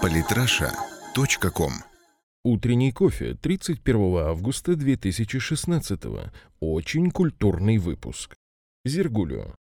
Политраша.ком Утренний кофе 31 августа 2016. Очень культурный выпуск. Зергулио.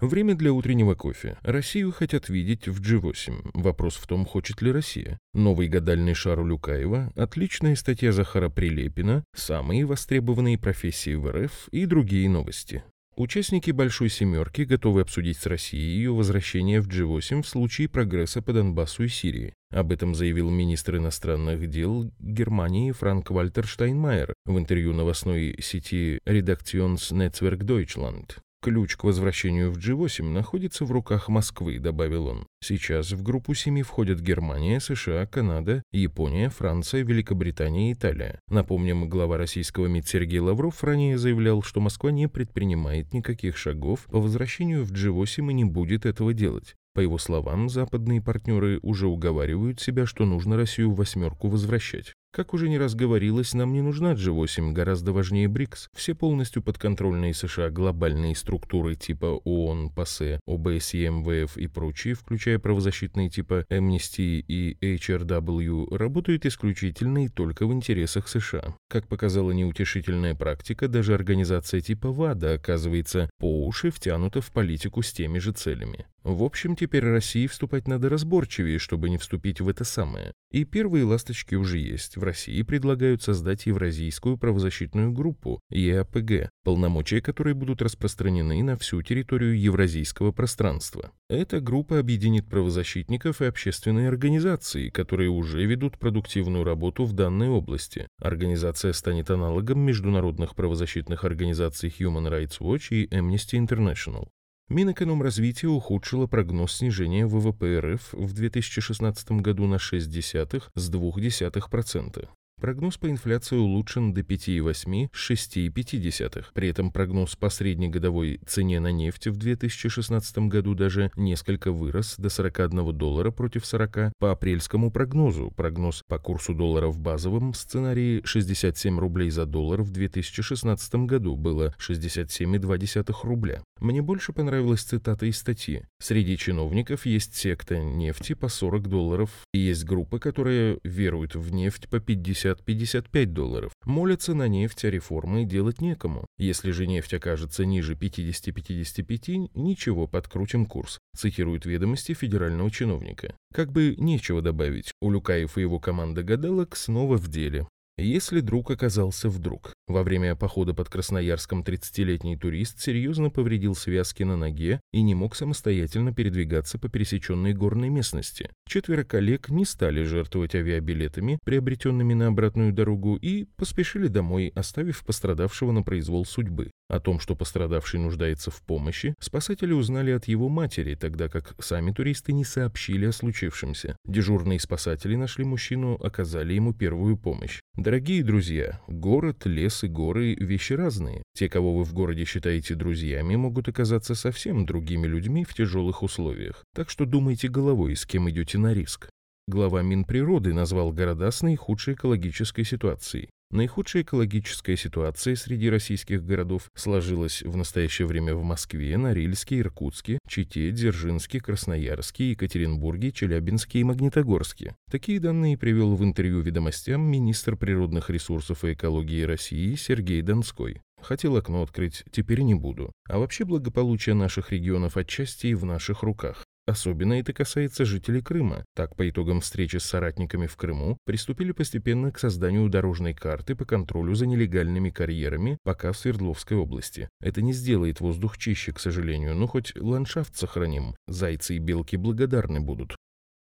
Время для утреннего кофе. Россию хотят видеть в G8. Вопрос в том, хочет ли Россия. Новый гадальный шар Люкаева, отличная статья Захара Прилепина, самые востребованные профессии в РФ и другие новости. Участники «Большой семерки» готовы обсудить с Россией ее возвращение в G8 в случае прогресса по Донбассу и Сирии. Об этом заявил министр иностранных дел Германии Франк Вальтер Штайнмайер в интервью новостной сети Redaktions Netzwerk Deutschland. Ключ к возвращению в G8 находится в руках Москвы, добавил он. Сейчас в группу семи входят Германия, США, Канада, Япония, Франция, Великобритания и Италия. Напомним, глава российского МИД Сергей Лавров ранее заявлял, что Москва не предпринимает никаких шагов по возвращению в G8 и не будет этого делать. По его словам, западные партнеры уже уговаривают себя, что нужно Россию в восьмерку возвращать. Как уже не раз говорилось, нам не нужна G8, гораздо важнее БРИКС. Все полностью подконтрольные США глобальные структуры типа ООН, ПАСЕ, ОБСЕ, МВФ и прочие, включая правозащитные типа Amnesty и HRW, работают исключительно и только в интересах США. Как показала неутешительная практика, даже организация типа ВАДА оказывается по уши втянута в политику с теми же целями. В общем, теперь России вступать надо разборчивее, чтобы не вступить в это самое. И первые ласточки уже есть. В России предлагают создать Евразийскую правозащитную группу, ЕАПГ, полномочия которой будут распространены на всю территорию евразийского пространства. Эта группа объединит правозащитников и общественные организации, которые уже ведут продуктивную работу в данной области. Организация станет аналогом международных правозащитных организаций Human Rights Watch и Amnesty International. Минэкономразвитие ухудшило прогноз снижения ВВП РФ в 2016 году на 0,6 с 0,2%. Прогноз по инфляции улучшен до 5,8 с 6,5. При этом прогноз по среднегодовой цене на нефть в 2016 году даже несколько вырос до 41 доллара против 40 по апрельскому прогнозу. Прогноз по курсу доллара в базовом сценарии 67 рублей за доллар в 2016 году было 67,2 рубля. Мне больше понравилась цитата из статьи. Среди чиновников есть секта нефти по 40 долларов и есть группа, которая верует в нефть по 50 50-55 долларов. Молятся на нефть, а реформы делать некому. Если же нефть окажется ниже 50-55, ничего, подкрутим курс, цитирует ведомости федерального чиновника. Как бы нечего добавить, у Люкаев и его команда гадалок снова в деле. Если друг оказался вдруг. Во время похода под Красноярском 30-летний турист серьезно повредил связки на ноге и не мог самостоятельно передвигаться по пересеченной горной местности. Четверо коллег не стали жертвовать авиабилетами, приобретенными на обратную дорогу, и поспешили домой, оставив пострадавшего на произвол судьбы. О том, что пострадавший нуждается в помощи, спасатели узнали от его матери, тогда как сами туристы не сообщили о случившемся. Дежурные спасатели нашли мужчину, оказали ему первую помощь. Дорогие друзья, город, лес и горы – вещи разные. Те, кого вы в городе считаете друзьями, могут оказаться совсем другими людьми в тяжелых условиях. Так что думайте головой, с кем идете на риск. Глава Минприроды назвал города с наихудшей экологической ситуацией. Наихудшая экологическая ситуация среди российских городов сложилась в настоящее время в Москве, Норильске, Иркутске, Чите, Дзержинске, Красноярске, Екатеринбурге, Челябинске и Магнитогорске. Такие данные привел в интервью «Ведомостям» министр природных ресурсов и экологии России Сергей Донской. Хотел окно открыть, теперь не буду. А вообще благополучие наших регионов отчасти и в наших руках. Особенно это касается жителей Крыма. Так, по итогам встречи с соратниками в Крыму, приступили постепенно к созданию дорожной карты по контролю за нелегальными карьерами пока в Свердловской области. Это не сделает воздух чище, к сожалению, но хоть ландшафт сохраним. Зайцы и белки благодарны будут.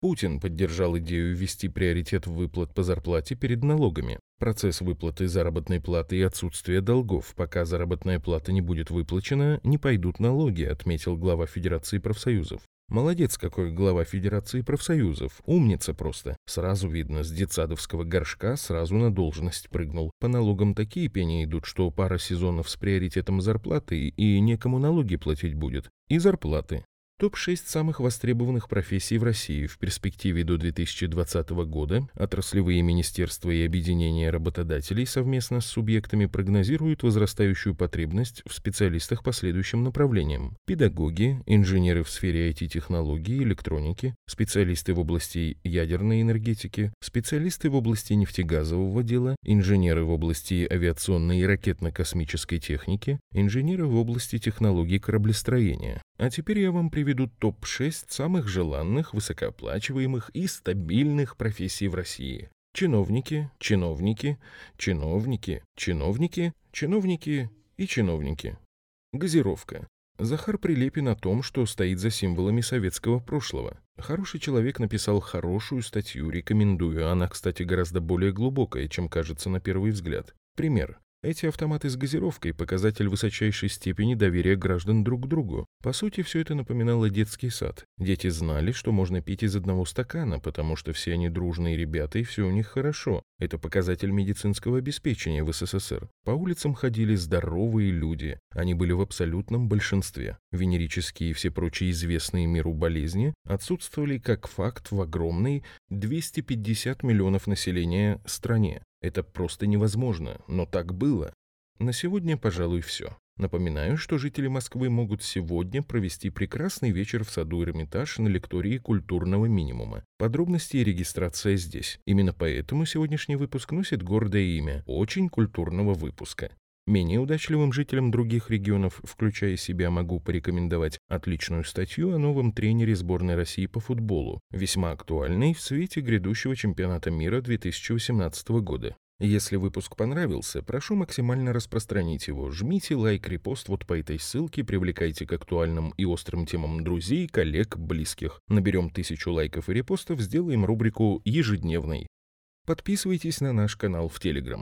Путин поддержал идею ввести приоритет выплат по зарплате перед налогами. Процесс выплаты заработной платы и отсутствие долгов. Пока заработная плата не будет выплачена, не пойдут налоги, отметил глава Федерации профсоюзов. Молодец какой глава Федерации профсоюзов. Умница просто. Сразу видно, с детсадовского горшка сразу на должность прыгнул. По налогам такие пени идут, что пара сезонов с приоритетом зарплаты и некому налоги платить будет. И зарплаты. Топ-6 самых востребованных профессий в России в перспективе до 2020 года отраслевые министерства и объединения работодателей совместно с субъектами прогнозируют возрастающую потребность в специалистах по следующим направлениям. Педагоги, инженеры в сфере IT-технологий, электроники, специалисты в области ядерной энергетики, специалисты в области нефтегазового дела, инженеры в области авиационной и ракетно-космической техники, инженеры в области технологий кораблестроения. А теперь я вам приведу топ-6 самых желанных, высокооплачиваемых и стабильных профессий в России. Чиновники, чиновники, чиновники, чиновники, чиновники и чиновники. Газировка. Захар Прилепин о том, что стоит за символами советского прошлого. Хороший человек написал хорошую статью, рекомендую. Она, кстати, гораздо более глубокая, чем кажется на первый взгляд. Пример. Эти автоматы с газировкой – показатель высочайшей степени доверия граждан друг к другу. По сути, все это напоминало детский сад. Дети знали, что можно пить из одного стакана, потому что все они дружные ребята и все у них хорошо. Это показатель медицинского обеспечения в СССР. По улицам ходили здоровые люди. Они были в абсолютном большинстве. Венерические и все прочие известные миру болезни отсутствовали как факт в огромной 250 миллионов населения стране. Это просто невозможно, но так было. На сегодня, пожалуй, все. Напоминаю, что жители Москвы могут сегодня провести прекрасный вечер в саду Эрмитаж на лектории культурного минимума. Подробности и регистрация здесь. Именно поэтому сегодняшний выпуск носит гордое имя – очень культурного выпуска. Менее удачливым жителям других регионов, включая себя, могу порекомендовать отличную статью о новом тренере сборной России по футболу, весьма актуальной в свете грядущего чемпионата мира 2018 года. Если выпуск понравился, прошу максимально распространить его. Жмите лайк, репост вот по этой ссылке, привлекайте к актуальным и острым темам друзей, коллег, близких. Наберем тысячу лайков и репостов, сделаем рубрику «Ежедневный». Подписывайтесь на наш канал в Телеграм.